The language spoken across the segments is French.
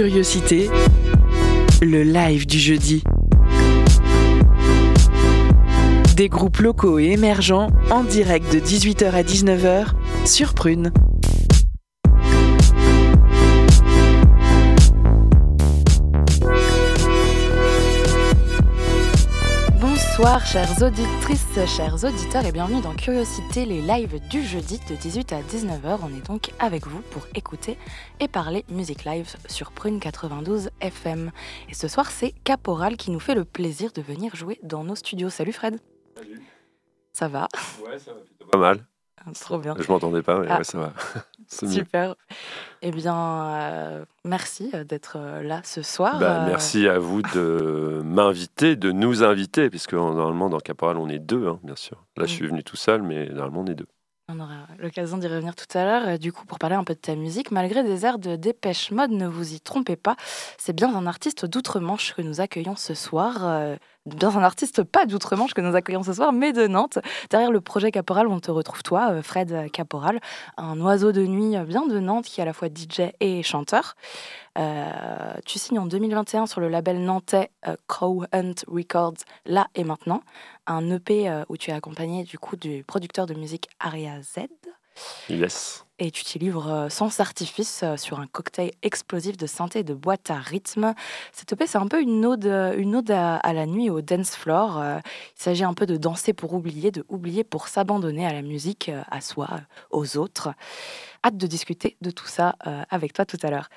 Curiosité, le live du jeudi. Des groupes locaux et émergents en direct de 18h à 19h sur Prune. Bonsoir chères auditrices, chers auditeurs et bienvenue dans Curiosité, les lives du jeudi de 18 à 19h. On est donc avec vous pour écouter et parler musique live sur Prune 92 FM. Et ce soir c'est Caporal qui nous fait le plaisir de venir jouer dans nos studios. Salut Fred Salut. Ça va? Ouais, ça va plutôt pas mal. Ah, Trop bien. Je m'entendais pas, mais Ah. ouais, ça va. Super. Eh bien, euh, merci euh, d'être euh, là ce soir. Bah, merci à vous de m'inviter, de nous inviter, puisque normalement dans Caporal on est deux, hein, bien sûr. Là je Oui. suis venu tout seul, mais normalement on est deux. On aura l'occasion d'y revenir tout à l'heure. Euh, Du coup, pour parler un peu de ta musique, malgré des airs de dépêche mode, ne vous y trompez pas, c'est bien un artiste d'outre-Manche que nous accueillons ce soir. euh, bien un artiste pas d'outre-Manche que nous accueillons ce soir, mais de Nantes. Derrière le projet Caporal, on te retrouve toi, euh, Fred Caporal, un oiseau de nuit bien de Nantes qui est à la fois DJ et chanteur. Tu signes en 2021 sur le label nantais Crow Hunt Records, là et maintenant, un EP euh, où tu es accompagné du coup du producteur de musique Aria Z. Yes. Et tu t'y livres euh, sans artifice euh, sur un cocktail explosif de synthé et de boîte à rythme. Cette EP, c'est un peu une ode, euh, une ode à, la nuit, au dance floor. Il s'agit un peu de danser pour oublier, de oublier pour s'abandonner à la musique, à soi, aux autres. Hâte de discuter de tout ça avec toi tout à l'heure.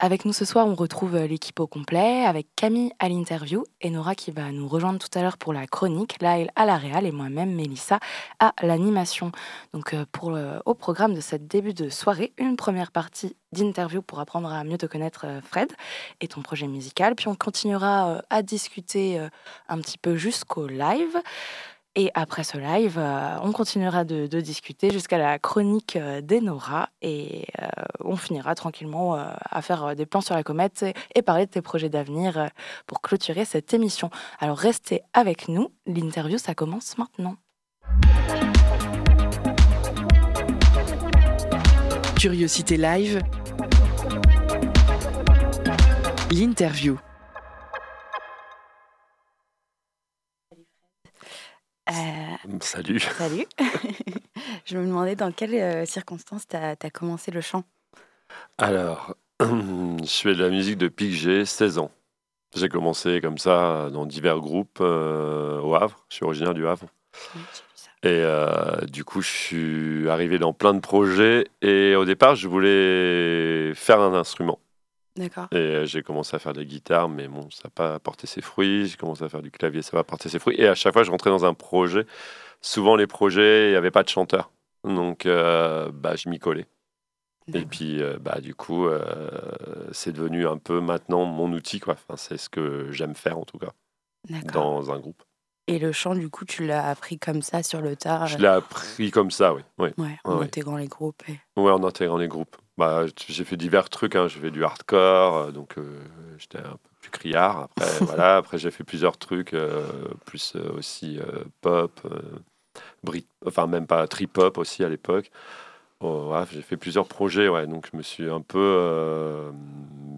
Avec nous ce soir, on retrouve l'équipe au complet, avec Camille à l'interview et Nora qui va nous rejoindre tout à l'heure pour la chronique, Laël à la réal et moi-même, Mélissa, à l'animation. Donc pour au programme de cette début de soirée, une première partie d'interview pour apprendre à mieux te connaître euh, Fred et ton projet musical. Puis on continuera euh, à discuter euh, un petit peu jusqu'au live. Et après ce live, on continuera de, discuter jusqu'à la chronique d'Enora et on finira tranquillement à faire des plans sur la comète et, et parler de tes projets d'avenir pour clôturer cette émission. Alors restez avec nous, l'interview ça commence maintenant. Curiosité live. L'interview. Euh, Salut. salut. je me demandais dans quelles euh, circonstances tu as, commencé le chant. Alors, je fais de la musique depuis que j'ai 16 ans. J'ai commencé comme ça dans divers groupes euh, au Havre. Je suis originaire du Havre. Et euh, du coup, je suis arrivé dans plein de projets. Et au départ, je voulais faire un instrument. D'accord. Et euh, j'ai commencé à faire de la guitare, mais bon, ça n'a pas porté ses fruits. J'ai commencé à faire du clavier, ça va porter ses fruits. Et à chaque fois, je rentrais dans un projet. Souvent, les projets, il n'y avait pas de chanteur. Donc, euh, bah, je m'y collais. Et puis, euh, bah, du coup, c'est devenu un peu maintenant mon outil. Quoi. Enfin, c'est ce que j'aime faire, en tout cas, dans un groupe. Et le chant, du coup, tu l'as appris comme ça sur le tard? Je l'ai appris comme ça, oui. oui. Ouais, en ouais. intégrant les groupes. et- Ouais, en intégrant les groupes. Bah, j'ai fait divers trucs. Hein. J'ai fait du hardcore, euh, donc euh, j'étais un peu plus criard. Après, voilà. Après, j'ai fait plusieurs trucs, euh, plus euh, aussi pop, Brit, enfin même pas trip hop aussi à l'époque. Oh, ouais, j'ai fait plusieurs projets, ouais. Donc je me suis un peu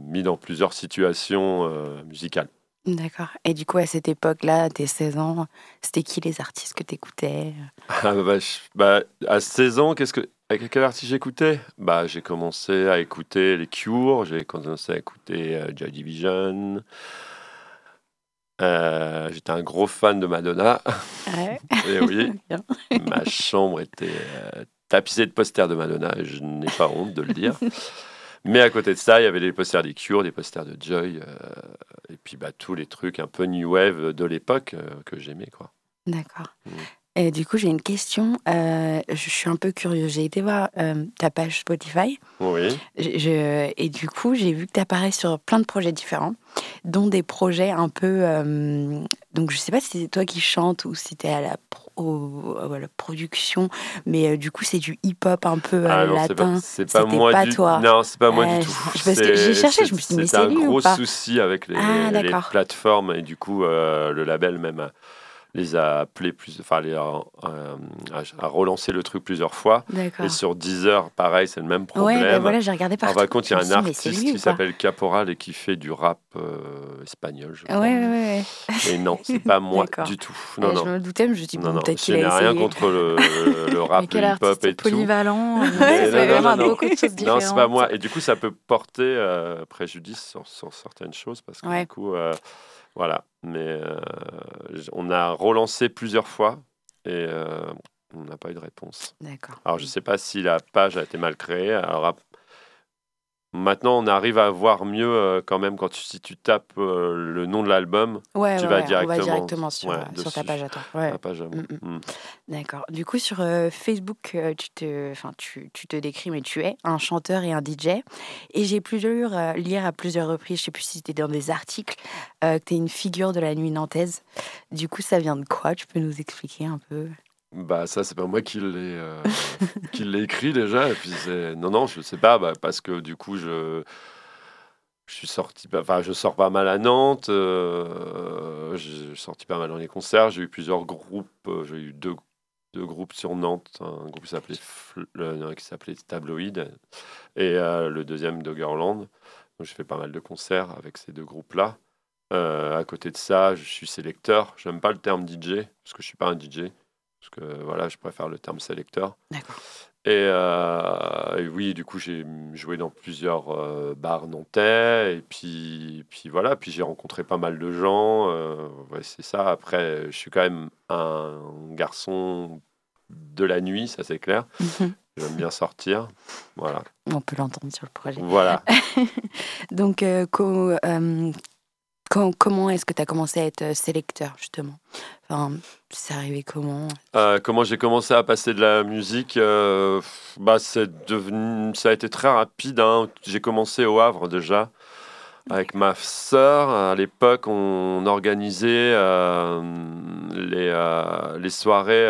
mis dans plusieurs situations musicales. D'accord. Et du coup, à cette époque-là, tes 16 ans, c'était qui les artistes que tu écoutais Ah, bah, je- bah, à 16 ans, qu'est-ce que, avec quel artiste j'écoutais? Bah, J'ai commencé à écouter les Cure, j'ai commencé à écouter euh, Joy Division. Euh, J'étais un gros fan de Madonna. Ouais. Et oui, Bien. ma chambre était euh, tapissée de posters de Madonna, et je n'ai pas honte de le dire. Mais à côté de ça, il y avait des posters des Cure, des posters de Joy, euh, et puis bah, tous les trucs un peu new wave de l'époque euh, que j'aimais. quoi. D'accord. Mm. Et du coup, j'ai une question. euh, je suis un peu curieuse. J'ai été voir euh, ta page Spotify. Oui. Je- je- et du coup, j'ai vu que tu apparais sur plein de projets différents, dont des projets un peu. euh, donc, je sais pas si c'est toi qui chantes ou si tu es à la, au- à la production, mais euh, du coup, c'est du hip-hop un peu euh, Ah non, latin. pas, c'est pas C'était moi pas du toi. Non, c'est pas moi Euh, du tout. j'ai cherché, je me suis dit, mais c'est un lui ou gros pas? souci avec les, Ah, les plateformes et du coup euh, le label même les a appelés plus, enfin, les a, euh, a- relancé le truc plusieurs fois. Et sur Deezer, pareil, c'est le même Ouais, problème. bah voilà, j'ai regardé En partout. fin de compte, il y a un artiste lui qui s'appelle Caporal et qui fait du rap euh, espagnol, je Ouais, crois. ouais, ouais. Et non, c'est pas moi du tout. ouais. Non, Euh, non. Je me doutais, mais je me Non, bon, non, peut-être qu'il a essayé. rien contre le, le rap, le hip-hop et tout. polyvalent. Non, vraiment non, non, beaucoup de choses Non, différentes. c'est pas moi. Et du coup, ça peut porter euh, préjudice sur, sur certaines choses parce que Ouais. du coup, voilà. Mais euh, on a relancé plusieurs fois et euh, on n'a pas eu de réponse. D'accord. Alors, je sais pas si la page a été mal créée. Alors, maintenant, on arrive à voir mieux euh, quand même quand tu, si tu tapes euh, le nom de l'album, Ouais, tu ouais, vas ouais, on va directement- directement sur, euh, sur ta page à toi. Ouais. la page à moi. Mm, Mm. D'accord. Du coup, sur euh, Facebook, tu, te, enfin, tu, tu te décris, mais tu es un chanteur et un DJ. Et j'ai pu lire, euh, lire à plusieurs reprises, je sais plus si c'était dans des articles, euh, que tu es une figure de la nuit nantaise. Du coup, ça vient de quoi? Tu peux nous expliquer un peu? Bah ça c'est pas moi qui l'ai euh, écrit déjà. Puis non non je sais pas bah, parce que du coup je je suis sorti bah, enfin je sors pas mal à Nantes euh, j'ai sorti pas mal dans les concerts. J'ai eu plusieurs groupes euh, j'ai eu deux, deux groupes sur Nantes un groupe qui s'appelait qui s'appelait Tabloïd et le deuxième Doggerland. Donc j'ai fait pas mal de concerts avec ces deux groupes là à côté de ça je suis sélecteur. J'aime pas le terme DJ parce que je suis pas un DJ parce que voilà, je préfère le terme sélecteur. D'accord. Et, euh, et oui, du coup, j'ai joué dans plusieurs euh, bars nantais. Et puis, puis voilà, puis j'ai rencontré pas mal de gens. euh, ouais, c'est ça. Après, je suis quand même un garçon de la nuit, ça c'est clair. J'aime bien sortir. Voilà. On peut l'entendre sur le projet. Voilà. Donc, co- co- comment est-ce que tu as commencé à être euh, sélecteur, justement? Enfin, c'est arrivé comment? Euh, comment j'ai commencé à passer de la musique euh, bah, c'est devenu, Ça a été très rapide. hein. J'ai commencé au Havre déjà. Avec ma sœur, à l'époque, on organisait euh, les, les soirées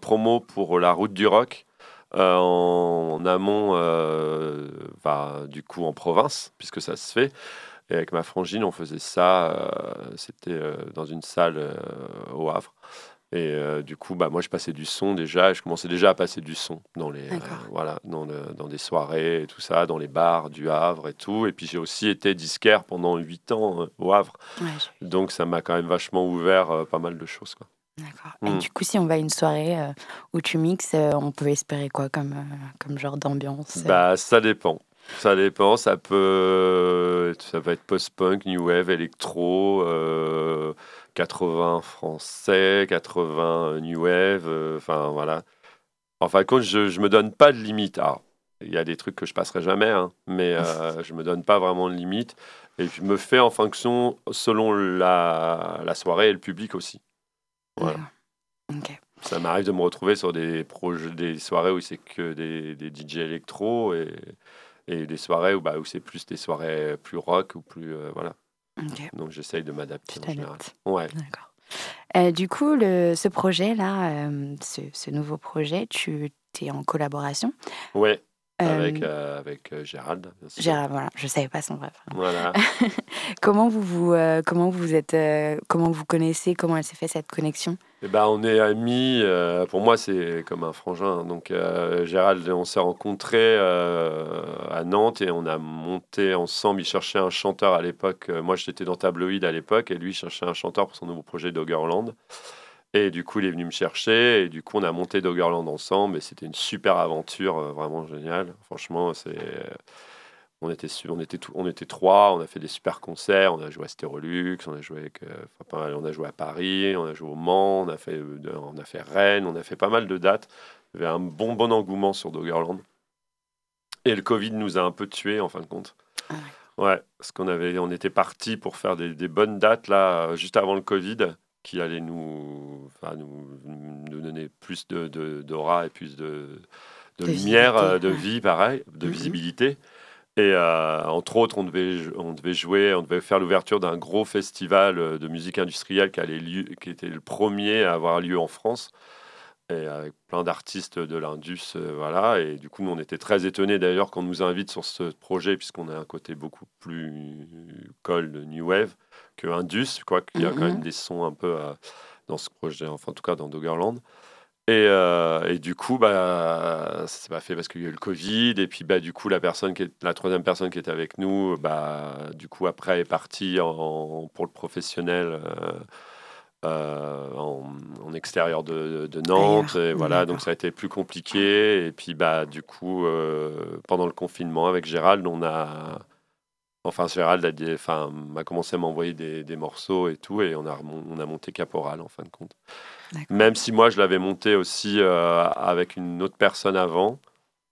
promo pour la route du rock euh, en, en amont, euh, bah, du coup en province, puisque ça se fait. Et avec ma frangine, on faisait ça. euh, C'était euh, dans une salle euh, au Havre. Et euh, du coup, bah, moi, je passais du son déjà. et Je commençais déjà à passer du son dans les, euh, voilà, dans, le- dans des soirées et tout ça, dans les bars du Havre et tout. Et puis, j'ai aussi été disquaire pendant huit ans euh, au Havre. Ouais, Donc, ça m'a quand même vachement ouvert pas mal de choses. Quoi. D'accord. Et Mm. du coup, si on va à une soirée où tu mixes, on peut espérer quoi comme, comme genre d'ambiance Bah, ça dépend. Ça dépend. Ça peut, ça va être post-punk, new wave, électro, euh, 80 français, 80 new wave. euh, Enfin voilà. En fin de compte, je, je me donne pas de limite. Alors, il y a des trucs que je passerai jamais, hein, mais euh, je me donne pas vraiment de limite. Et je me fais en fonction selon la, la soirée et le public aussi. Voilà. Ça m'arrive de me retrouver sur des projets, des soirées où c'est que des, des DJ électro et, et des soirées où, bah, où c'est plus des soirées plus rock ou plus euh, voilà. Donc j'essaye de m'adapter en général. Ouais. D'accord. Euh, du coup, le, ce projet-là, euh, ce, ce nouveau projet, tu es en collaboration. Ouais. Euh, Avec euh, avec euh, Gérald. bien sûr. Gérard, voilà, je savais pas son vrai prénom. Voilà. Comment vous vous, euh, comment vous êtes, euh, comment vous connaissez, comment elle s'est fait cette connexion? Et ben on est amis. euh, pour moi c'est comme un frangin. Donc euh, Gérald, on s'est rencontrés euh, à Nantes et on a monté ensemble. Il cherchait un chanteur à l'époque. Euh, Moi j'étais dans Tabloïd à l'époque et lui il cherchait un chanteur pour son nouveau projet Doggerland. Et du coup, il est venu me chercher. Et du coup, on a monté Doggerland ensemble. Et c'était une super aventure, euh, vraiment géniale. Franchement, c'est. On était, on, était tout- on était trois, on a fait des super concerts, on a joué à Stérolux, on a joué, avec, euh, enfin, on a joué à Paris, on a joué au Mans, on a, fait, euh, on a fait Rennes, on a fait pas mal de dates. Il y avait un bon, bon engouement sur Doggerland. Et le Covid nous a un peu tués en fin de compte. Ah Ouais, parce qu'on avait, on était parti pour faire des, des bonnes dates là, euh, juste avant le Covid, qui allait nous, enfin, nous, nous donner plus de, de- d'aura et plus de, de De lumière, euh, de vie, pareil, de Mhm. visibilité. Et euh, entre autres, on devait, on devait jouer, on devait faire l'ouverture d'un gros festival euh, de musique industrielle qui, allait lieu, qui était le premier à avoir lieu en France. Et avec plein d'artistes de l'Indus, euh, voilà. Et du coup, nous, on était très étonnés d'ailleurs qu'on nous invite sur ce projet, puisqu'on a un côté beaucoup plus cold, new wave que Indus, quoi, qu'il y a quand même des sons un peu. euh, dans ce projet, enfin en tout cas dans Doggerland. Et, euh, et, du coup, bah, ça s'est pas fait parce qu'il y a eu le Covid. Et puis, bah, du coup, la, personne qui est, la troisième personne qui était avec nous, bah, du coup, après, est partie en, pour le professionnel euh, euh, en, extérieur de, de Nantes. Et voilà, donc ça a été plus compliqué. Et puis, bah, du coup, pendant le confinement, avec Gérald, on a. Enfin, Gérald a, enfin, a commencé à m'envoyer des, des, morceaux et tout. Et on a, on a monté Caporal, en fin de compte. Même si moi, je l'avais monté aussi euh, avec une autre personne avant.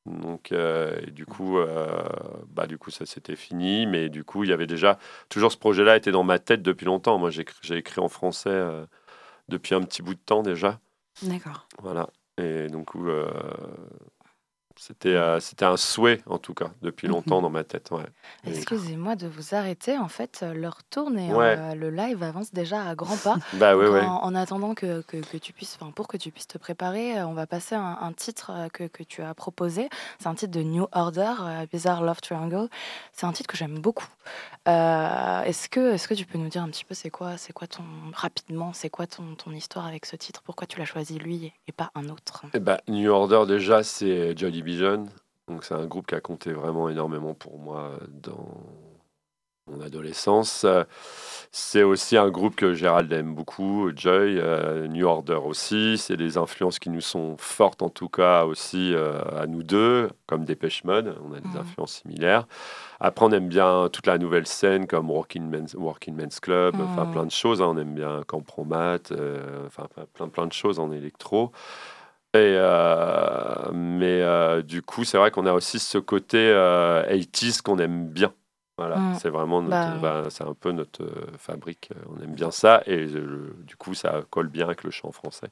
Donc, euh, du coup, euh, bah, du coup, ça s'était fini. Mais du coup, il y avait déjà toujours ce projet-là était dans ma tête depuis longtemps. Moi, j'ai écrit en français depuis un petit bout de temps déjà. D'accord. Voilà. Et donc, c'était euh, c'était un souhait, en tout cas, depuis longtemps mhm. dans ma tête. Ouais. Excusez-moi de vous arrêter. En fait, l'heure tourne et euh, le live avance déjà à grands pas. bah, ouais. En, attendant que, que, que tu puisses, pour que tu puisses te préparer, euh, on va passer un, un titre que, que, tu as proposé. C'est un titre de New Order, Bizarre Love Triangle. C'est un titre que j'aime beaucoup. est-ce que, est-ce que tu peux nous dire un petit peu c'est quoi, c'est quoi ton rapidement, c'est quoi ton, ton histoire avec ce titre? Pourquoi tu l'as choisi lui et pas un autre? Eh bah, New Order déjà c'est Jolly Vision. Donc c'est un groupe qui a compté vraiment énormément pour moi dans mon adolescence. C'est aussi un groupe que Gérald aime beaucoup, Joy, euh, New Order aussi. C'est des influences qui nous sont fortes en tout cas aussi euh, à nous deux, comme Dépêche Mode. On a des mmh. influences similaires. Après, on aime bien toute la nouvelle scène comme Working Men's, Working Men's Club, enfin mmh. plein de choses. Hein. On aime bien Campromat, euh, enfin plein, plein de choses en électro. Euh, mais euh, du coup, c'est vrai qu'on a aussi ce côté 80s euh, qu'on aime bien. Voilà, mm. c'est vraiment bah bah, c'est un peu notre fabrique. On aime bien ça et du coup, ça colle bien avec le chant français.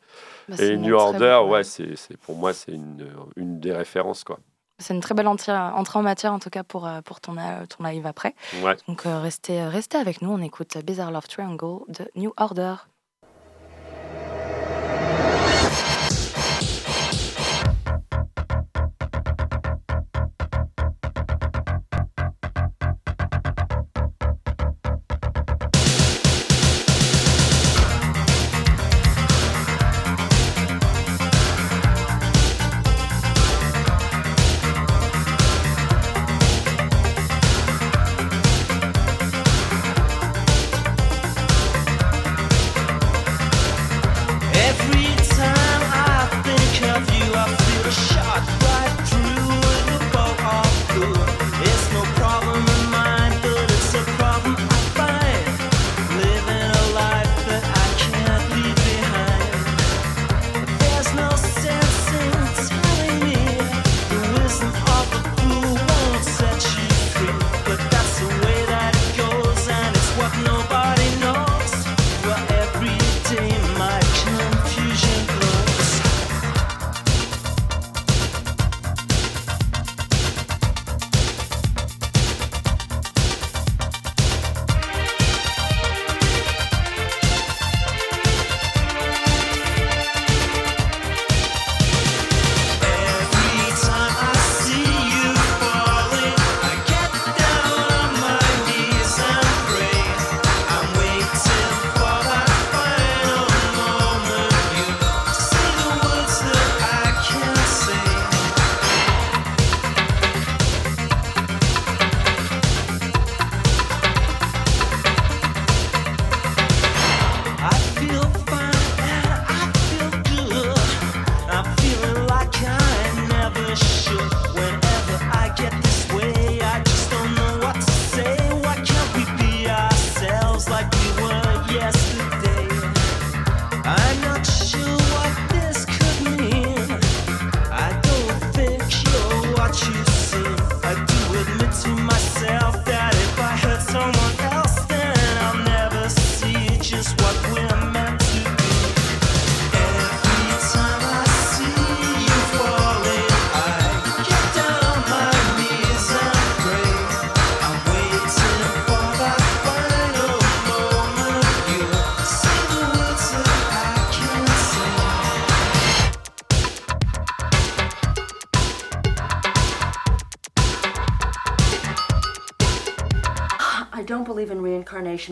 Bah, et New Order, ouais, c'est, pour moi, c'est une, une des références quoi. C'est une très belle entrée, en matière, en tout cas, pour, pour ton, ton live après. Ouais. Donc, restez, restez avec nous. On écoute Bizarre Love Triangle de New Order.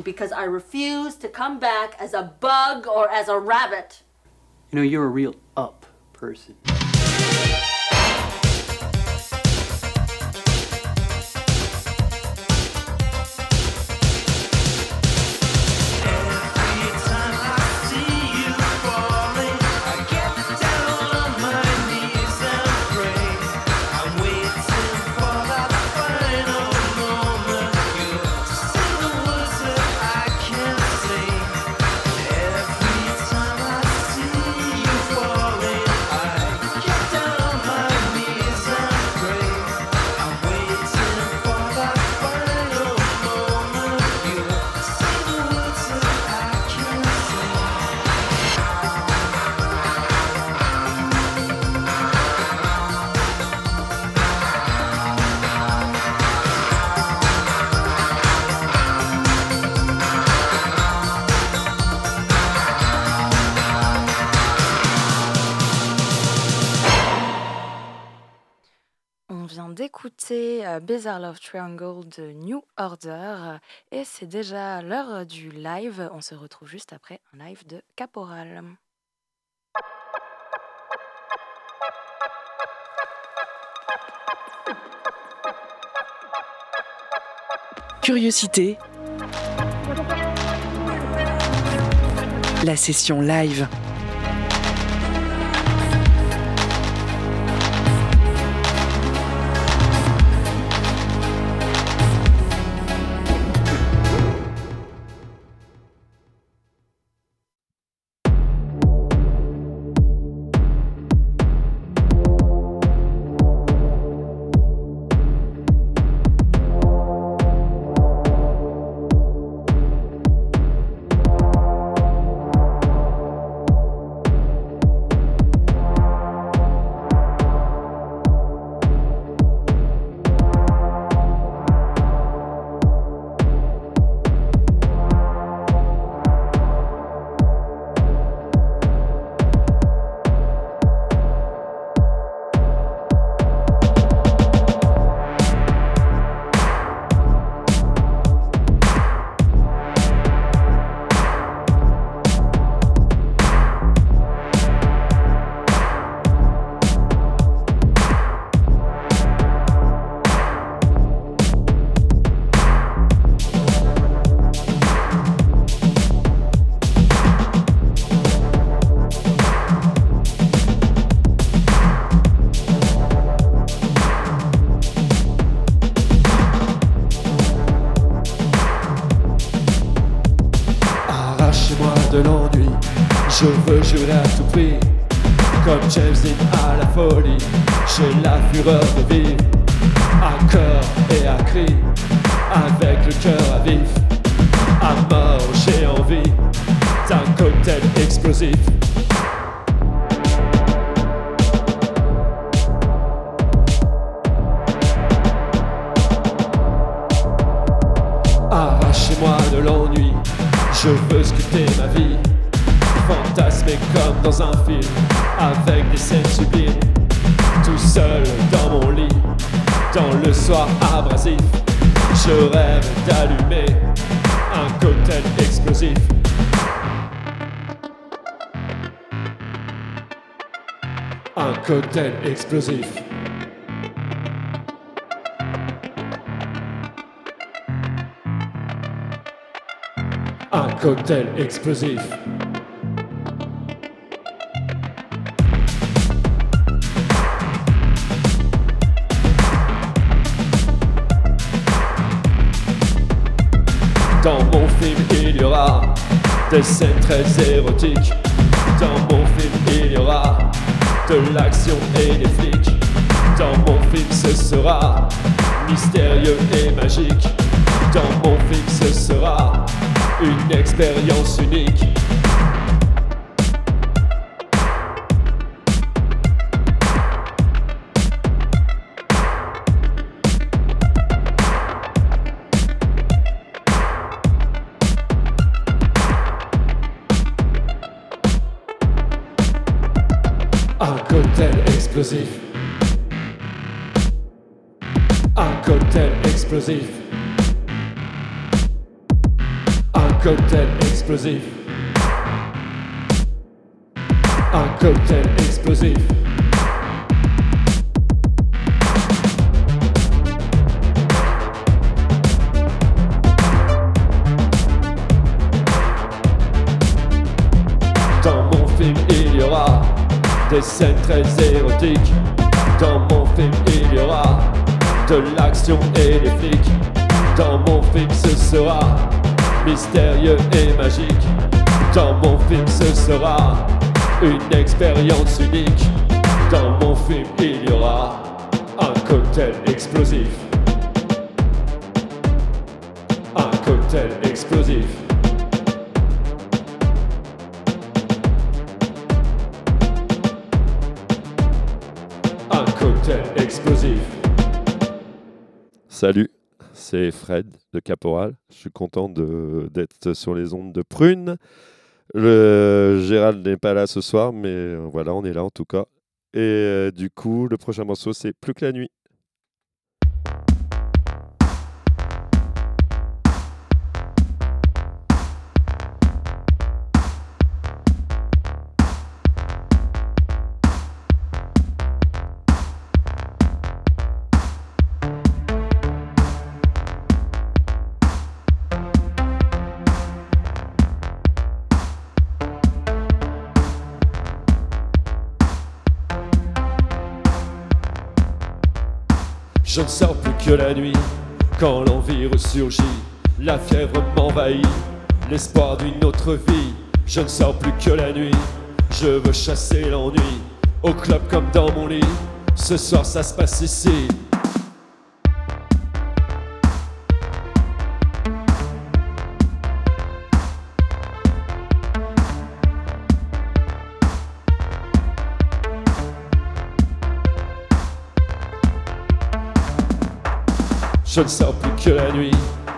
Because I refuse to come back as a bug or as a rabbit. You know, you're a real up person. Euh, Bizarre Love Triangle de New Order et c'est déjà l'heure du live. On se retrouve juste après un live de Caporal. Curiosité. La session live. Cocktail explosif. Un cocktail explosif. Dans mon film, il y aura des scènes très érotiques. L'action et des flics. Dans mon film, ce sera mystérieux et magique. Dans mon film, ce sera une expérience unique. Un cocktail explosif. Dans mon film, il y aura des scènes très érotiques. Dans mon film, il y aura de l'action et des flics. Dans mon film, ce sera mystérieux et magique. Dans mon film, ce sera une expérience unique. Dans mon film, il y aura un cocktail explosif. Un cocktail explosif. Un cocktail explosif. Salut, c'est Fred de Caporal. Je suis content d'être sur les ondes de Prune. Le Gérald n'est pas là ce soir, mais voilà, on est là en tout cas. Et euh, du coup, le prochain morceau, c'est Plus que la nuit. Je ne sors plus que la nuit, quand l'envie ressurgit, la fièvre m'envahit, l'espoir d'une autre vie. Je ne sors plus que la nuit, je veux chasser l'ennui, au club comme dans mon lit. Ce soir ça se passe ici. Je ne sors plus que la nuit,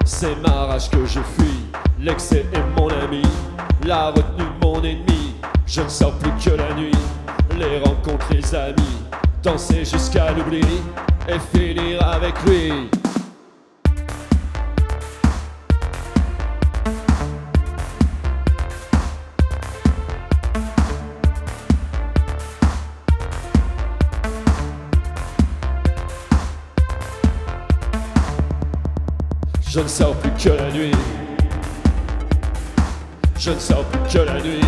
c'est ma rage que je fuis. L'excès est mon ami, la retenue mon ennemi. Je ne sors plus que la nuit, les rencontres, les amis. Danser jusqu'à l'oubli et finir avec lui. Je ne sors plus que la nuit. Je ne sors plus que la nuit.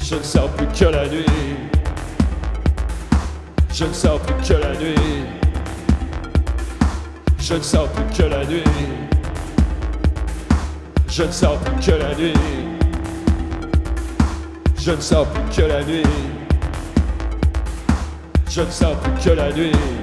Je ne sors plus que la nuit. Je ne sors plus que la nuit. Je ne sors plus que la nuit. Je ne sors plus que la nuit. Je ne sors plus que la nuit. Je ne sors plus que la nuit.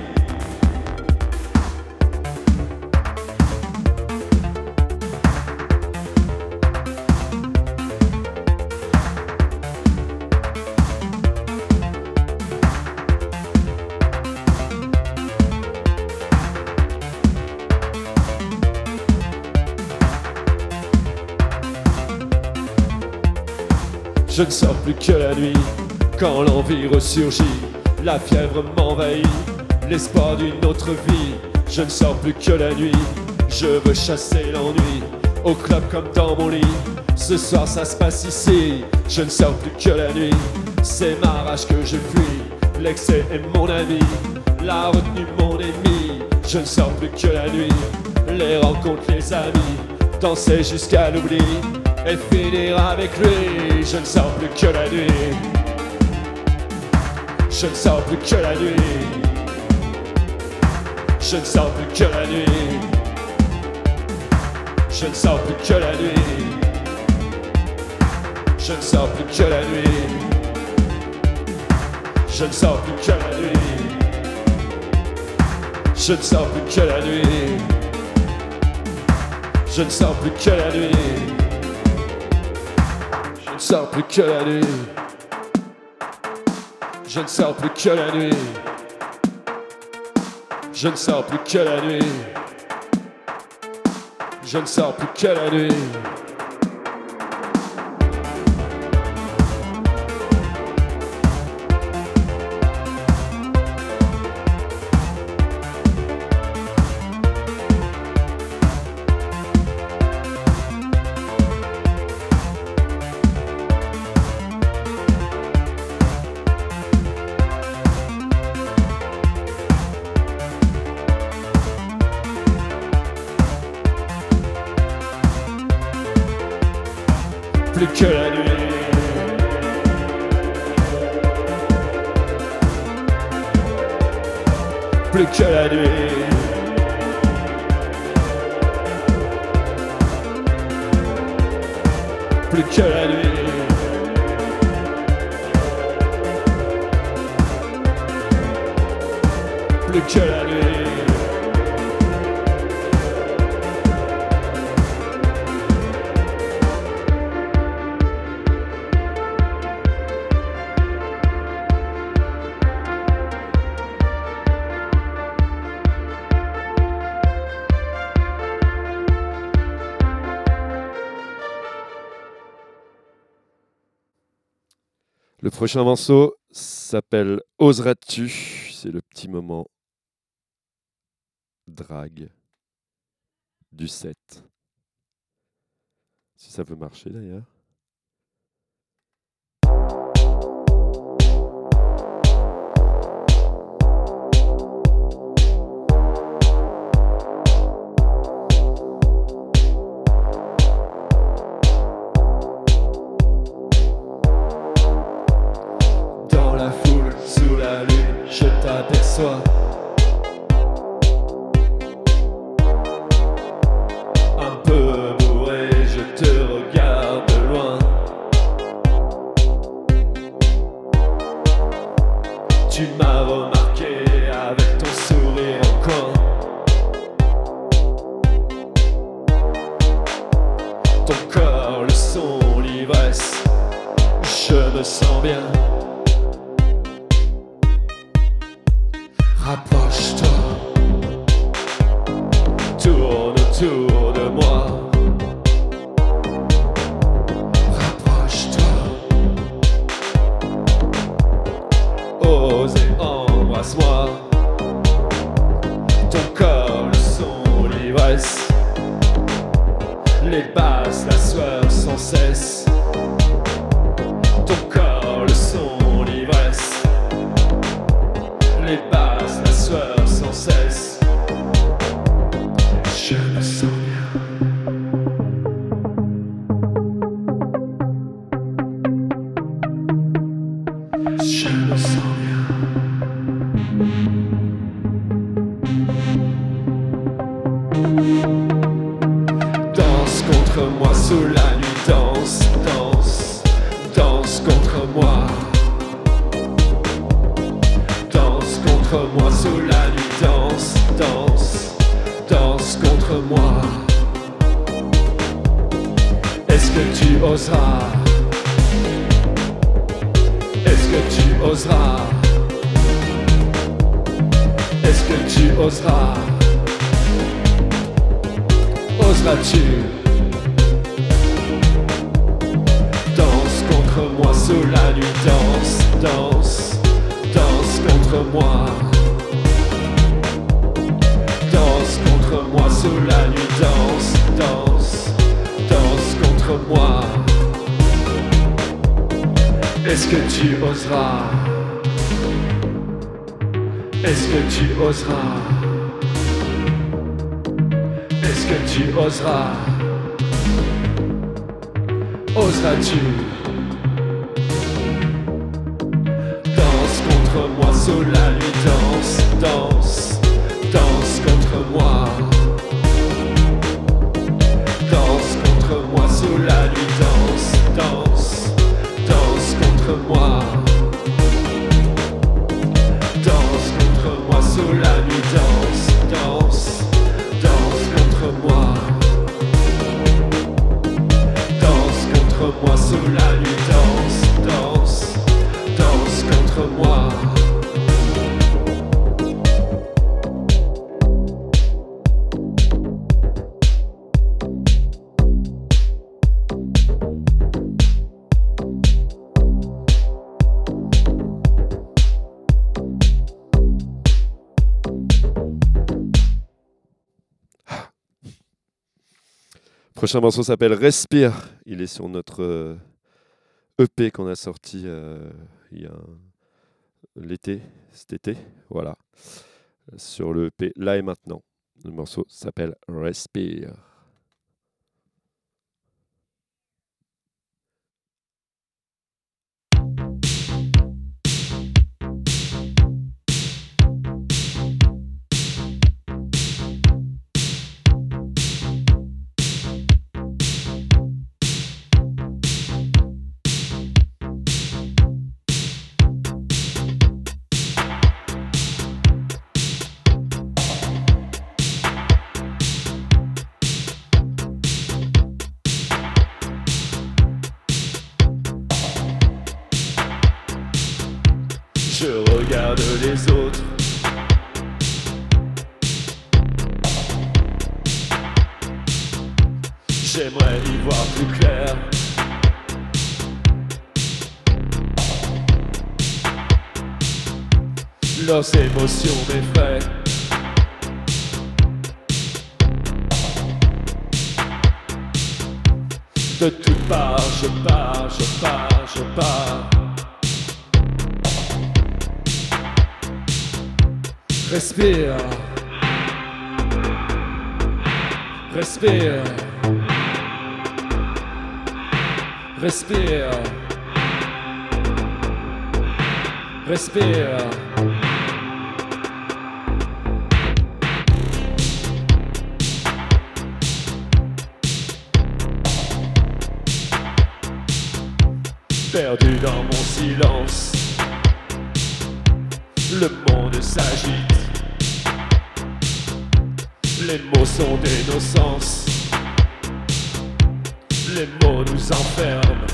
Je ne sors plus que la nuit, quand l'envie ressurgit, la fièvre m'envahit, l'espoir d'une autre vie. Je ne sors plus que la nuit, je veux chasser l'ennui, au club comme dans mon lit. Ce soir ça se passe ici, je ne sors plus que la nuit, c'est ma rage que je fuis. L'excès est mon ami, la retenue mon ennemi. Je ne sors plus que la nuit, les rencontres, les amis, danser jusqu'à l'oubli et finir avec lui. Je ne sors plus que la nuit. Je ne sors plus que la nuit. Je ne sors plus que la nuit. Je ne sors plus que la nuit. Je ne sors plus que la nuit. Je ne sors plus que la nuit. Je ne sors plus que la nuit. Je ne sors plus que la nuit. Je ne sors plus que la nuit. Je ne sors plus que la nuit. Je ne sors plus que la nuit. Je ne sors plus que la nuit. que la nuit. Plus que la nuit. Prochain morceau s'appelle Oseras-tu C'est le petit moment drague du set. Si ça peut marcher d'ailleurs. 있어. Ton corps, le son, l'ivresse. Les basses, la soif sans cesse. Ton corps, le son, l'ivresse. Les basses, la soif sans cesse. prochain morceau s'appelle Respire. Il est sur notre euh, EP qu'on a sorti euh, il y a l'été, cet été. Voilà. Sur le EP Là et Maintenant. Le morceau s'appelle Respire. J'aimerais y voir plus clair. Leurs émotions m'effraient. De toutes parts, je pars, je pars, je pars. Respire. Respire. Respire. Respire. Perdu dans mon silence, les mots nous enferment.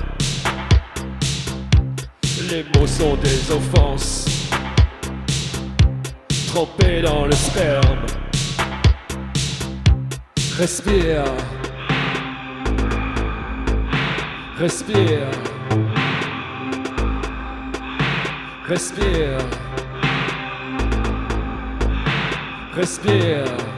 Les mots sont des offenses, trempés dans le sperme. Respire, respire. Respire. Respire.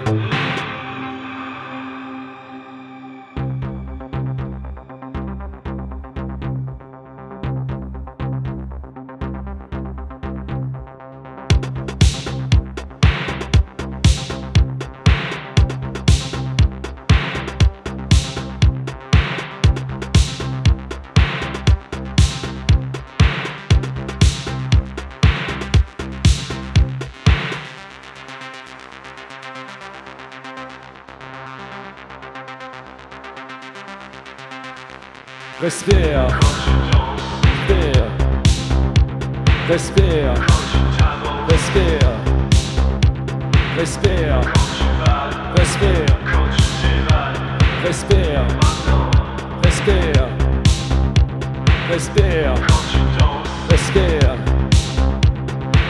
Respire. Respire. Respire. Respire. Respire. Respire. Respire. Respire. Respire. Respire.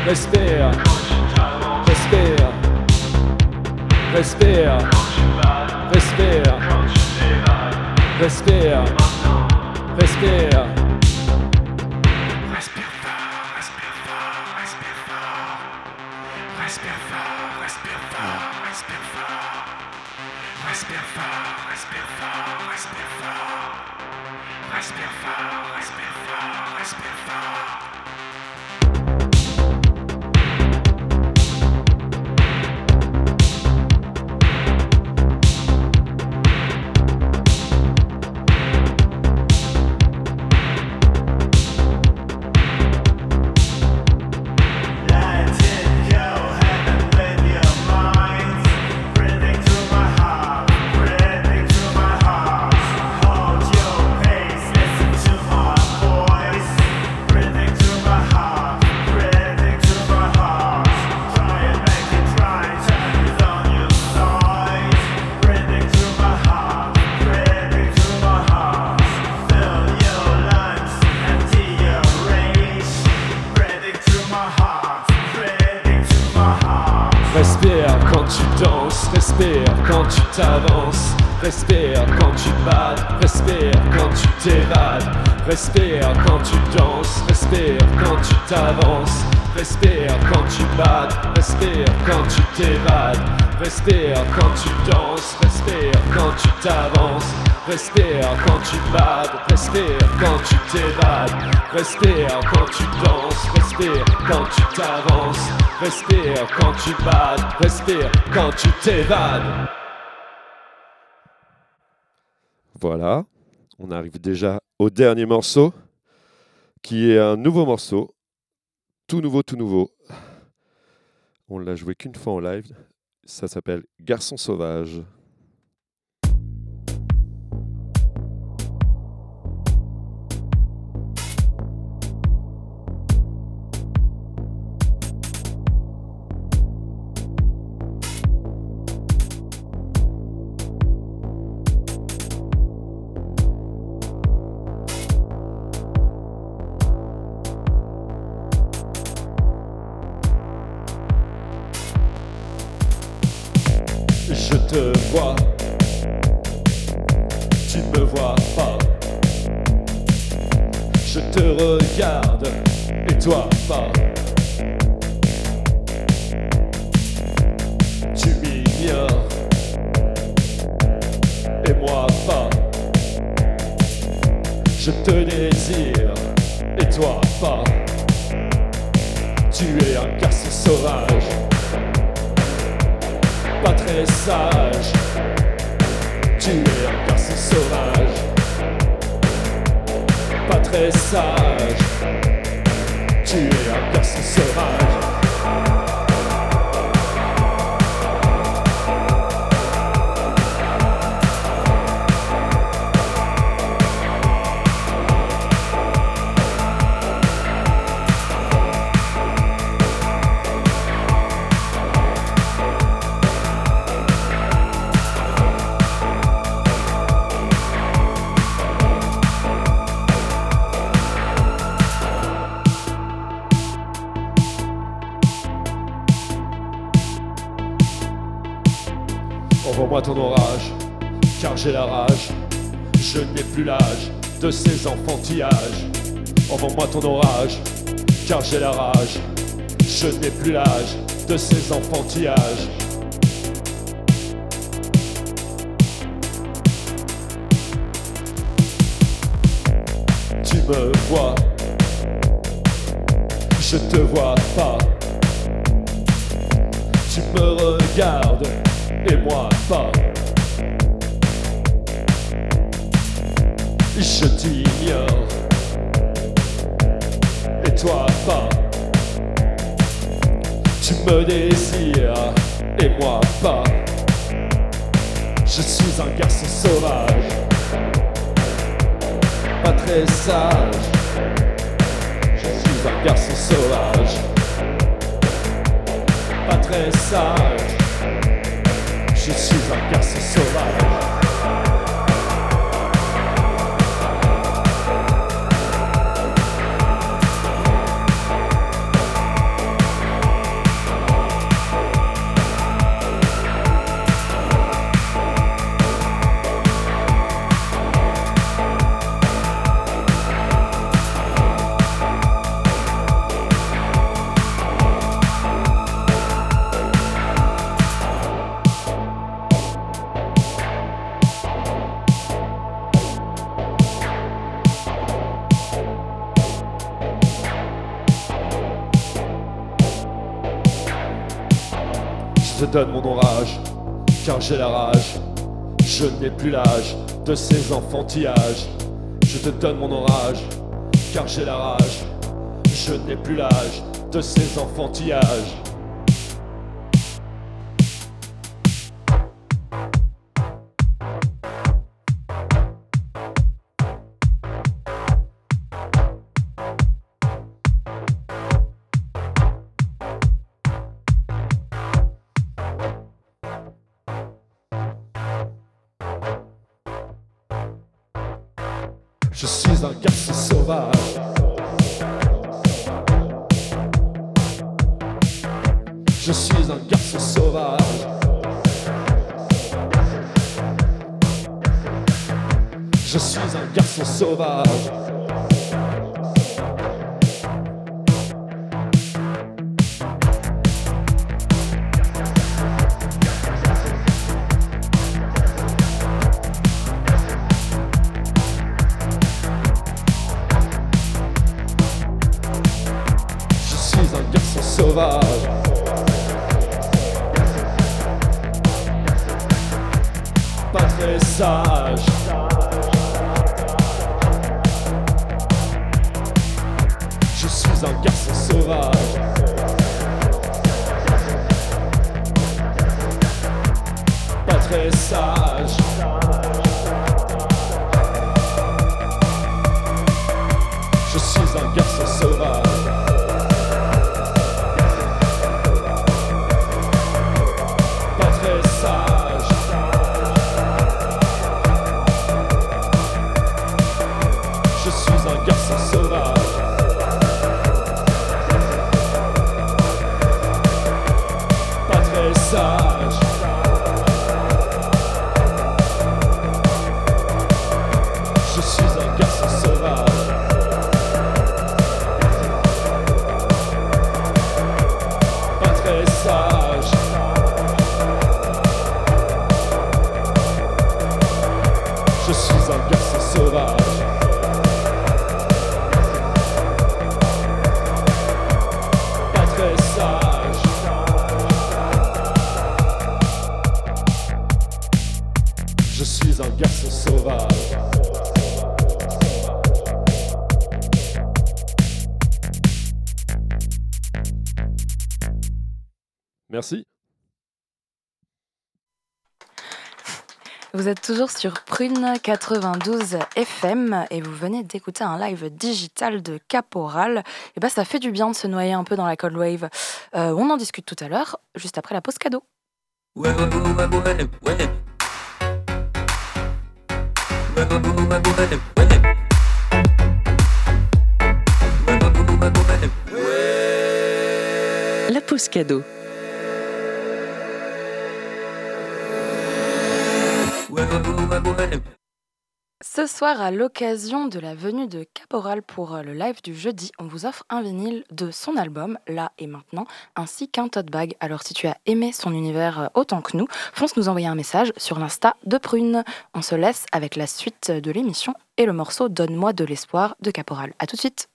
Respire. Respire. Respire. Respire. Respire. Respire. Pesquera. Respire quand tu t'avances, respire quand tu bats, respire quand tu t'évades, respire quand tu danses, respire quand tu t'avances, respire quand tu bats, respire quand tu t'évades, respire quand tu danses, respire quand tu t'avances, respire quand tu bats, respire quand tu t'évades, respire quand tu danses, respire quand tu t'avances, respire quand tu bats, respire quand tu t'évades. Voilà, on arrive déjà au dernier morceau, qui est un nouveau morceau, tout nouveau, tout nouveau. On l'a joué qu'une fois en live, ça s'appelle Garçon sauvage. Pas très sage. Tu es un garçon sauvage. Envoie-moi ton orage, car j'ai la rage. Je n'ai plus l'âge de ces enfantillages. Envoie-moi ton orage, car j'ai la rage. Je n'ai plus l'âge de ces enfantillages. Tu me vois, je te vois pas. Tu me regardes et moi pas. Je t'ignore et toi pas. Tu me désires et moi pas. Je suis un garçon sauvage, pas très sage. Je suis un garçon sauvage, pas très sage. Je suis un donne mon orage, car j'ai la rage. Je n'ai plus l'âge de ces enfantillages. Je te donne mon orage, car j'ai la rage. Je n'ai plus l'âge de ces enfantillages. Je suis un garçon sauvage. Pas très sage. Suis un garçon sauvage. Pas très sage. Vous êtes toujours sur Prune 92 FM et vous venez d'écouter un live digital de Caporal. Et bah ça fait du bien de se noyer un peu dans la cold wave. Euh, on en discute tout à l'heure, juste après la pause cadeau. Ouais, ouais, ouais, ouais, ouais, ouais. Soir, à l'occasion de la venue de Caporal pour euh, le live du jeudi, on vous offre un vinyle de son album, Là et Maintenant, ainsi qu'un tote bag. Alors si tu as aimé son univers euh, autant que nous, fonce nous envoyer un message sur l'Insta de Prune. On se laisse avec la suite de l'émission et le morceau Donne-moi de l'espoir de Caporal. A tout de suite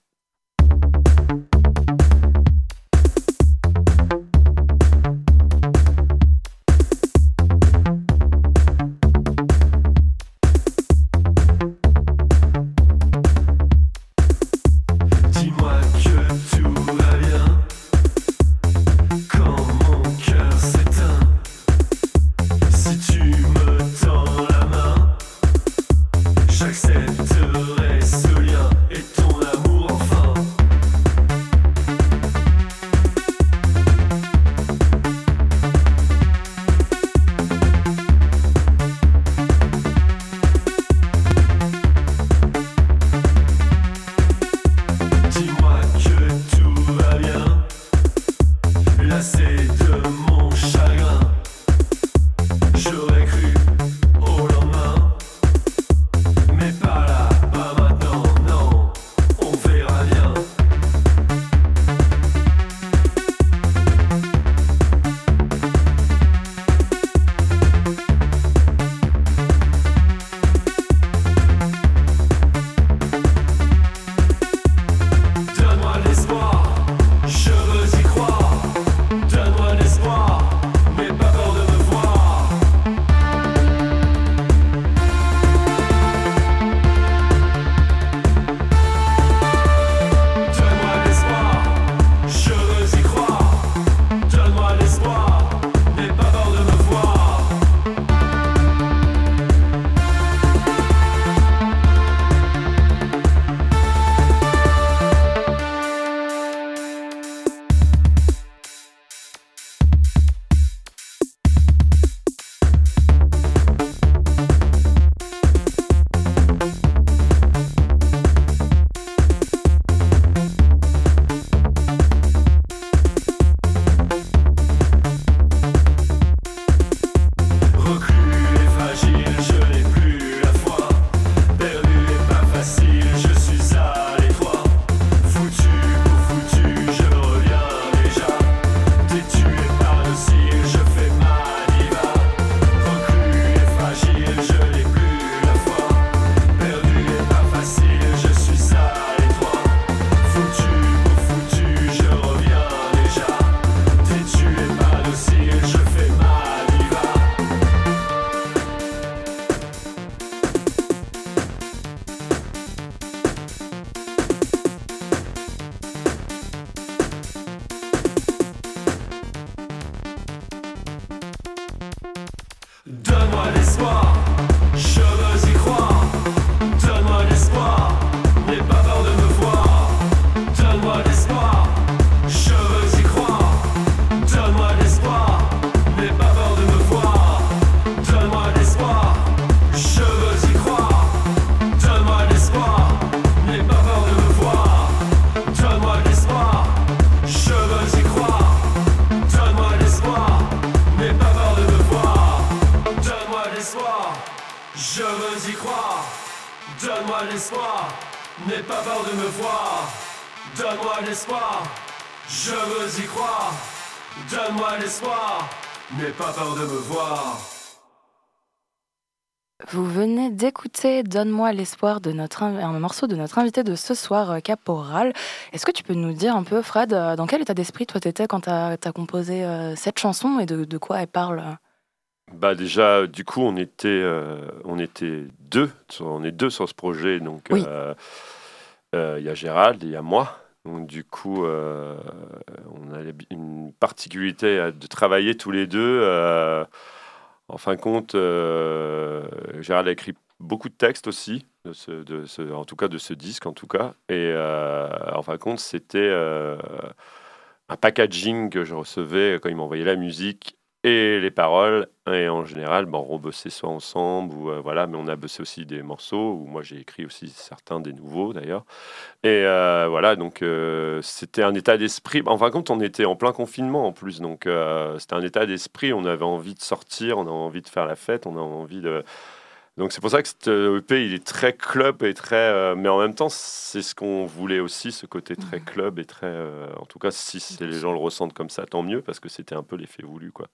peur de me voir. Vous venez d'écouter Donne-moi l'espoir de notre un morceau de notre invité de ce soir, euh, Caporal. Est-ce que tu peux nous dire un peu, Fred, euh, dans quel état d'esprit toi t'étais quand t'as as composé euh, cette chanson et de, de quoi elle parle? Bah déjà, du coup, on était, euh, on était deux. sur- On est deux sur ce projet. Donc, Oui. euh, euh, il y a Gérald et il y a moi. Donc, du coup, euh, on a une particularité de travailler tous les deux. euh, en fin de compte, euh, Gérald a écrit beaucoup de textes aussi, en tout cas de ce disque, en tout cas. Et en fin de compte, c'était un packaging que je recevais quand il m'envoyait la musique et les paroles. Et en général, ben, on bossait soit ensemble, ou euh, voilà, mais on a bossé aussi des morceaux, où moi j'ai écrit aussi certains des nouveaux d'ailleurs. Et euh, voilà, donc euh, c'était un état d'esprit. En fin de compte, on était en plein confinement en plus, donc c'était un état d'esprit. On avait envie de sortir, on a envie de faire la fête, on a envie de. Donc c'est pour ça que cet euh, EP il est très club et très, euh, mais en même temps c'est ce qu'on voulait aussi, ce côté très club et très, euh, en tout cas si les gens le ressentent comme ça, tant mieux parce que c'était un peu l'effet voulu quoi.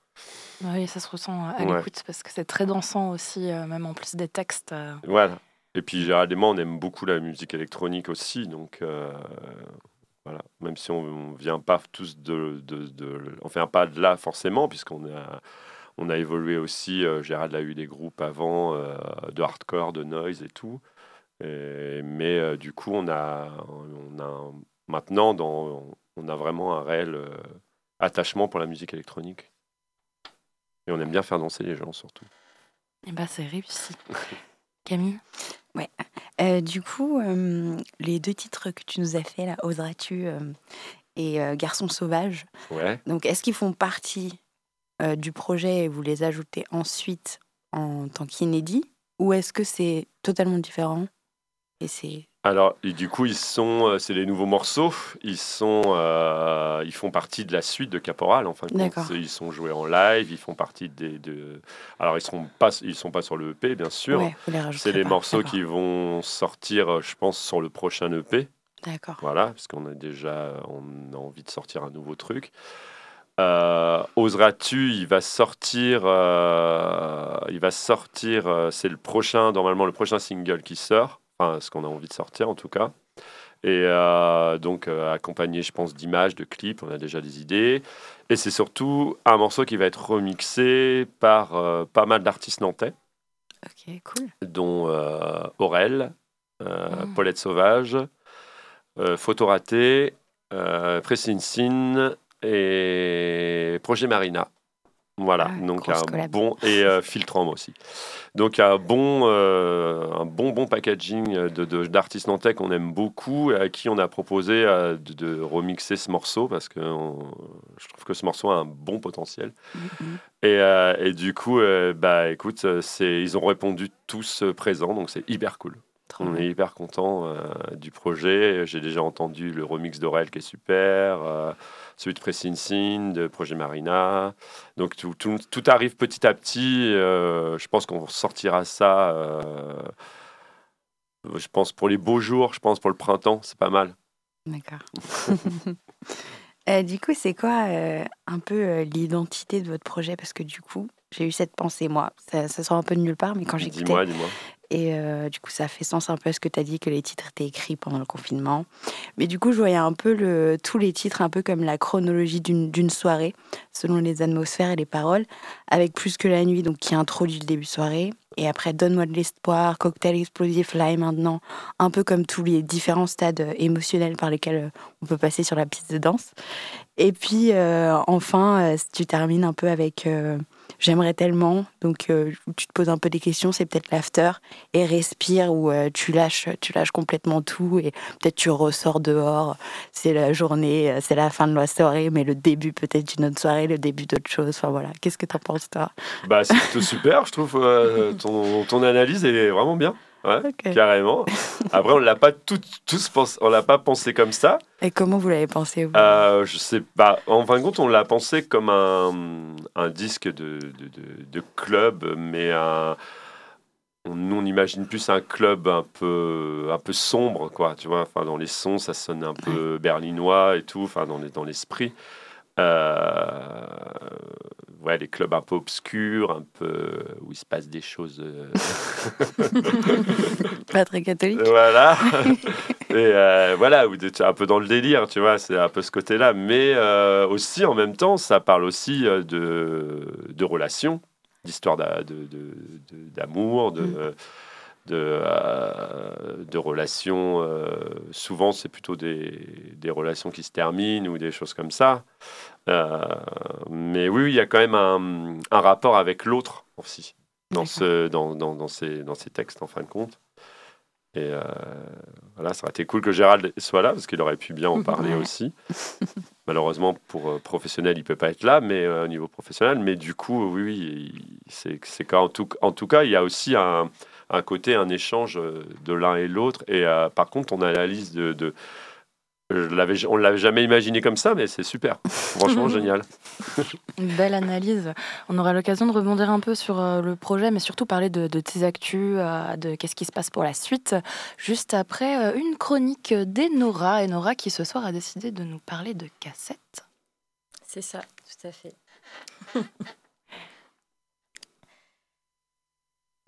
Oui, ça se ressent à Ouais. l'écoute parce que c'est très dansant aussi, euh, même en plus des textes. euh. Voilà. Et puis moi, on aime beaucoup la musique électronique aussi, donc euh, voilà. Même si on, on vient pas tous de, de, de- on vient pas de là forcément, puisqu'on a, on a évolué aussi. euh, Gérald a eu des groupes avant euh, de hardcore, de noise et tout. Et- mais euh, du coup, on a, on a un- maintenant, dans, on a vraiment un réel euh, attachement pour la musique électronique. Et on aime bien faire danser les gens surtout. Et bah, c'est réussi. Camille? Euh, du coup, euh, les deux titres que tu nous as fait, là, Oseras-tu euh, et euh, Garçon sauvage, Ouais. donc est-ce qu'ils font partie euh, du projet et vous les ajoutez ensuite en tant qu'inédit ou est-ce que c'est totalement différent et c'est Alors, et du coup, ils sont, euh, c'est les nouveaux morceaux. Ils sont, euh, ils font partie de la suite de Caporal. En fin de compte, ils sont joués en live. Ils font partie des, de. Alors, ils sont pas, ils sont pas sur le EP, bien sûr. ouais, c'est les pas. morceaux qui vont sortir, je pense, sur le prochain EP. D'accord. Voilà, parce qu'on a déjà, on a envie de sortir un nouveau truc. Euh, Oseras-tu Il va sortir, euh, il va sortir. euh, c'est le prochain, normalement le prochain single qui sort. Enfin, ce qu'on a envie de sortir en tout cas. Et donc accompagné, je pense, d'images, de clips. On a déjà des idées. Et c'est surtout un morceau qui va être remixé par pas mal d'artistes nantais Ok, cool. dont Aurel, Mm. Paulette Sauvage, Photo Raté, euh, et Projet Marina. Voilà, Ah, donc un collab. bon et euh, Filtram aussi. Donc un bon, euh, un bon bon packaging de d'artistes nantais qu'on aime beaucoup et à qui on a proposé euh, de, de remixer ce morceau parce que on- je trouve que ce morceau a un bon potentiel. Mhm. Et, euh, et du coup, euh, bah écoute, c'est, ils ont répondu tous présents, donc c'est hyper cool. On est hyper content euh, du projet. J'ai déjà entendu le remix d'Aurel qui est super, celui de Pressing Sin, de Projet Marina. Donc tout, tout- tout arrive petit à petit. euh, je pense qu'on sortira ça. euh, je pense pour les beaux jours, je pense pour le printemps, c'est pas mal. D'accord. Euh, du coup, c'est quoi euh, un peu euh, l'identité de votre projet? Parce que du coup, j'ai eu cette pensée, moi. Ça, ça sort un peu de nulle part, mais quand j'écoutais. Et euh, du coup, ça fait sens un peu à ce que tu as dit, que les titres étaient écrits pendant le confinement. Mais du coup, je voyais un peu tous les titres, un peu comme la chronologie d'une soirée, selon les atmosphères et les paroles, avec Plus que la nuit, donc qui introduit le début de soirée. Et après, Donne-moi de l'espoir, Cocktail explosif, là et maintenant, un peu comme tous les différents stades euh, émotionnels par lesquels euh, on peut passer sur la piste de danse. Et puis, enfin, tu termines un peu avec J'aimerais tellement, donc euh, tu te poses un peu des questions, c'est peut-être l'after. Et respire où euh, tu lâches tu lâches complètement tout et peut-être tu ressors dehors. C'est la journée euh, c'est la fin de la soirée mais le début peut-être d'une autre soirée le début d'autre chose. Enfin voilà. Qu'est-ce que t'en penses toi? Bah, c'est plutôt super, je trouve. euh, ton, ton analyse est vraiment bien. Ouais, carrément. Après, on l'a pas tout, tous pensé, on l'a pas pensé comme ça. et comment vous l'avez pensé vous Euh, je sais pas. En fin de compte, on l'a pensé comme un, un disque de, de, de- de club, mais un, on, imagine plus un club un peu, un peu sombre, quoi. Tu vois, enfin, dans les sons, ça sonne un peu berlinois et tout, enfin, dans, les- dans l'esprit. Euh, ouais, les clubs un peu obscurs, un peu où il se passe des choses. euh, pas très catholique voilà. Et euh, voilà, où tu es un peu dans le délire, tu vois, c'est un peu ce côté-là. Mais euh, aussi, en même temps, ça parle aussi euh, de, de relations. de- d'amour, de, Mm. De, euh, de relations. euh, souvent, c'est plutôt des, des relations qui se terminent ou des choses comme ça. Euh, mais oui, il y a quand même un, un rapport avec l'autre aussi dans, D'accord. ce, dans, dans, dans ces, dans ces textes, en fin de compte. Et voilà, ça aurait été cool que Gérald soit là, parce qu'il aurait pu bien en parler Ouais. aussi. Malheureusement, pour professionnel, il peut pas être là, mais au niveau professionnel. Mais du coup, oui, c'est qu'en tout, en tout cas, il y a aussi un, un côté, un échange euh, de l'un et l'autre. Et euh, par contre, on a la liste de... de je l'avais- on ne l'avait jamais imaginé comme ça, mais c'est super. Franchement, génial. Une belle analyse. On aura l'occasion de rebondir un peu sur euh, le projet, mais surtout parler de, de tes actus, de qu'est-ce qui se passe pour la suite, juste après une chronique d'Enora. Enora qui ce soir a décidé de nous parler de cassettes. C'est ça, tout à fait.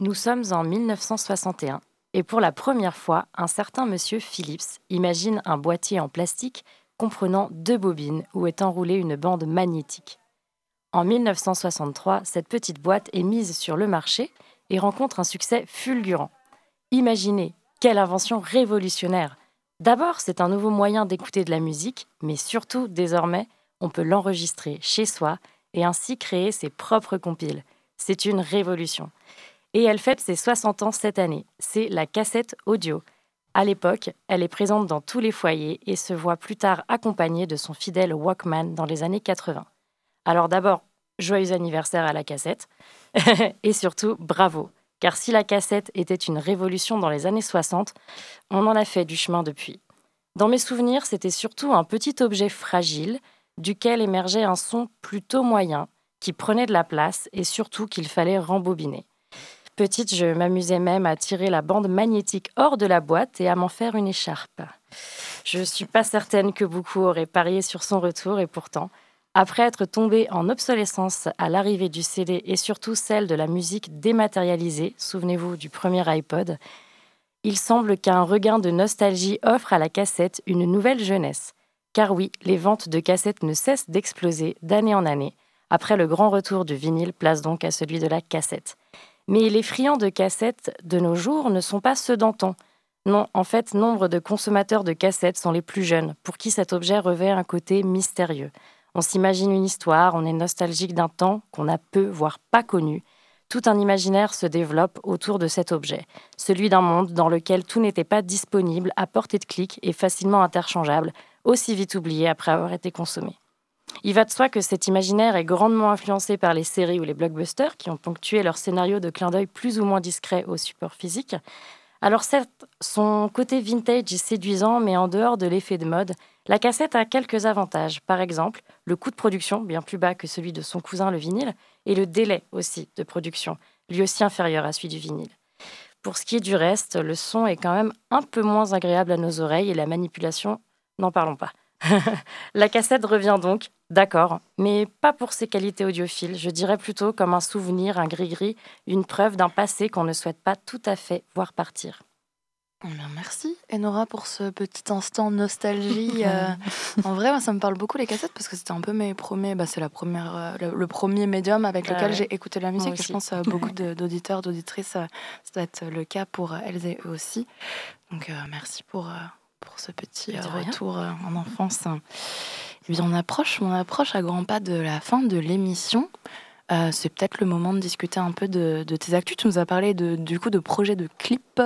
Nous sommes en 1961 et pour la première fois, un certain monsieur Phillips imagine un boîtier en plastique comprenant deux bobines où est enroulée une bande magnétique. En 1963, cette petite boîte est mise sur le marché et rencontre un succès fulgurant. Imaginez, quelle invention révolutionnaire D'abord, c'est un nouveau moyen d'écouter de la musique, mais surtout, désormais, on peut l'enregistrer chez soi et ainsi créer ses propres compiles. C'est une révolution. Et elle fête ses 60 ans cette année. C'est la cassette audio. À l'époque, elle est présente dans tous les foyers et se voit plus tard accompagnée de son fidèle Walkman dans les années 80. Alors d'abord, joyeux anniversaire à la cassette. et surtout, bravo. Car si la cassette était une révolution dans les années 60, on en a fait du chemin depuis. Dans mes souvenirs, c'était surtout un petit objet fragile duquel émergeait un son plutôt moyen, qui prenait de la place et surtout qu'il fallait rembobiner. Petite, je m'amusais même à tirer la bande magnétique hors de la boîte et à m'en faire une écharpe. Je suis pas certaine que beaucoup auraient parié sur son retour et pourtant, après être tombé en obsolescence à l'arrivée du CD et surtout celle de la musique dématérialisée, souvenez-vous du premier iPod, il semble qu'un regain de nostalgie offre à la cassette une nouvelle jeunesse. Car oui, les ventes de cassettes ne cessent d'exploser d'année en année. Après le grand retour du vinyle, place donc à celui de la cassette. Mais les friands de cassettes de nos jours ne sont pas ceux d'antan. Non, en fait, nombre de consommateurs de cassettes sont les plus jeunes, pour qui cet objet revêt un côté mystérieux. On s'imagine une histoire, on est nostalgique d'un temps qu'on a peu, voire pas connu. Tout un imaginaire se développe autour de cet objet, celui d'un monde dans lequel tout n'était pas disponible, à portée de clic et facilement interchangeable, aussi vite oublié après avoir été consommé. Il va de soi que cet imaginaire est grandement influencé par les séries ou les blockbusters qui ont ponctué leur scénario de clin d'œil plus ou moins discret au support physique. Alors certes, son côté vintage est séduisant, mais en dehors de l'effet de mode, la cassette a quelques avantages. Par exemple, le coût de production, bien plus bas que celui de son cousin le vinyle, et le délai aussi de production, lui aussi inférieur à celui du vinyle. Pour ce qui est du reste, le son est quand même un peu moins agréable à nos oreilles et la manipulation, n'en parlons pas. la cassette revient donc, d'accord, mais pas pour ses qualités audiophiles, je dirais plutôt comme un souvenir, un gris-gris, une preuve d'un passé qu'on ne souhaite pas tout à fait voir partir. Eh merci Enora pour ce petit instant nostalgie. euh, en vrai, ça me parle beaucoup les cassettes parce que c'était un peu mes premiers. Bah, c'est la première, euh, le, le premier médium avec Ah lequel ouais. j'ai écouté la musique. Et je pense à beaucoup d'auditeurs, d'auditrices, euh, ça doit être le cas pour euh, elles et eux aussi. Donc, euh, merci pour, euh, pour ce petit euh, rien. retour euh, en enfance. Et bien, on approche, on approche à grands pas de la fin de l'émission. Euh, c'est peut-être le moment de discuter un peu de, de tes actus. Tu nous as parlé de, du coup de projets de clips.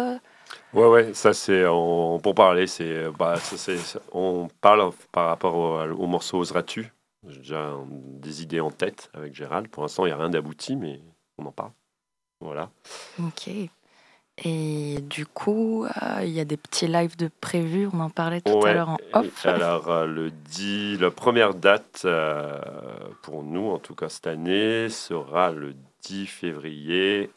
Ouais, ouais, ça c'est pour parler, c'est bah, ça, c'est- ça- on parle par rapport au, au morceau Oseras-tu. J'ai déjà des idées en tête avec Gérald. Pour l'instant, il n'y a rien d'abouti, mais on en parle. Voilà. Ok. Et du coup, euh, il y a des petits lives de prévus. On en parlait tout à l'heure en et off. Alors, euh, le 10, la première date euh, pour nous, en tout cas cette année, sera le 10 février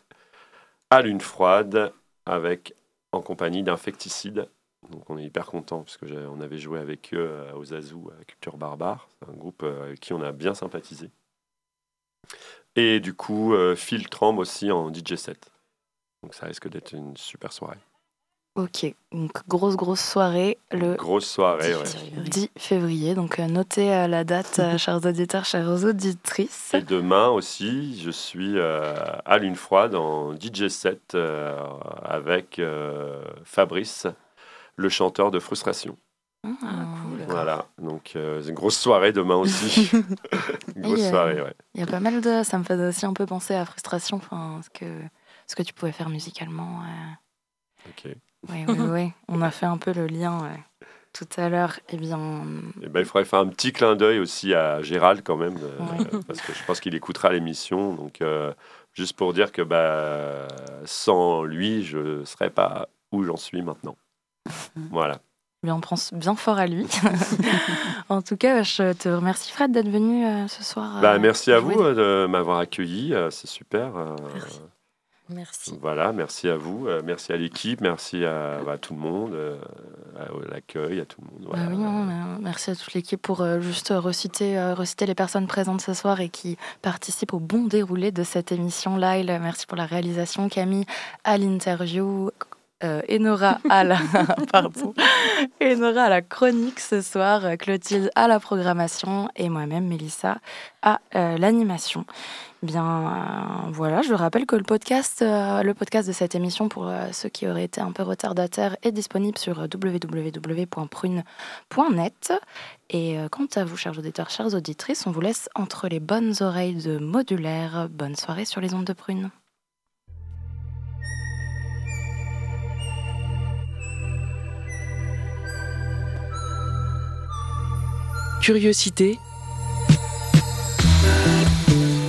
à Lune Froide avec en compagnie d'Infecticide. Donc on est hyper content parce que on avait joué avec eux aux Azou à Culture Barbare. Un groupe avec qui on a bien sympathisé. Et du coup, Phil Tramb aussi en DJ set. Donc ça risque d'être une super soirée. Ok, donc grosse grosse soirée le Grosse soirée, ouais. 10 février. Donc euh, notez euh, la date, euh, chers auditeurs, chères auditrices. Et demain aussi, je suis euh, à Lune Froide en DJ set euh, avec euh, Fabrice, le chanteur de Frustration. Ah, Voilà, donc euh, c'est une grosse soirée demain aussi. une grosse Et, soirée, ouais. Il y a pas mal de. Ça me fait aussi un peu penser à frustration, enfin, ce que ce que tu pouvais faire musicalement. euh. Ok. Oui, oui, oui. On a fait un peu le lien ouais, tout à l'heure. Eh bien, Et ben, il faudrait faire un petit clin d'œil aussi à Gérald quand même, euh, parce que je pense qu'il écoutera l'émission. Donc, euh, juste pour dire que bah, sans lui, je ne serais pas où j'en suis maintenant. Voilà. eh bien, on pense bien fort à lui. en tout cas, je te remercie Fred d'être venu euh, ce soir. Bah, euh, merci à vous euh, de m'avoir accueilli, euh, c'est super. euh, Merci. Voilà, merci à vous, euh, merci à l'équipe, merci à, bah, tout le monde, euh, à l'accueil, à tout le monde. Bah oui, non, euh, merci à toute l'équipe pour euh, juste reciter, reciter les personnes présentes ce soir et qui participent au bon déroulé de cette émission. Lyle, merci pour la réalisation. Camille, à l'interview. Enora à la pardon. Enora à la chronique ce soir, Clotilde à la programmation et moi-même Mélissa à l'animation. Bien euh, voilà, je rappelle que le podcast, euh, le podcast de cette émission pour euh, ceux qui auraient été un peu retardataires est disponible sur www.prune.net. Et quant à vous, chers auditeurs, chères auditrices, on vous laisse entre les bonnes oreilles de Modulaire. Bonne soirée sur les ondes de Prune. Curiosité.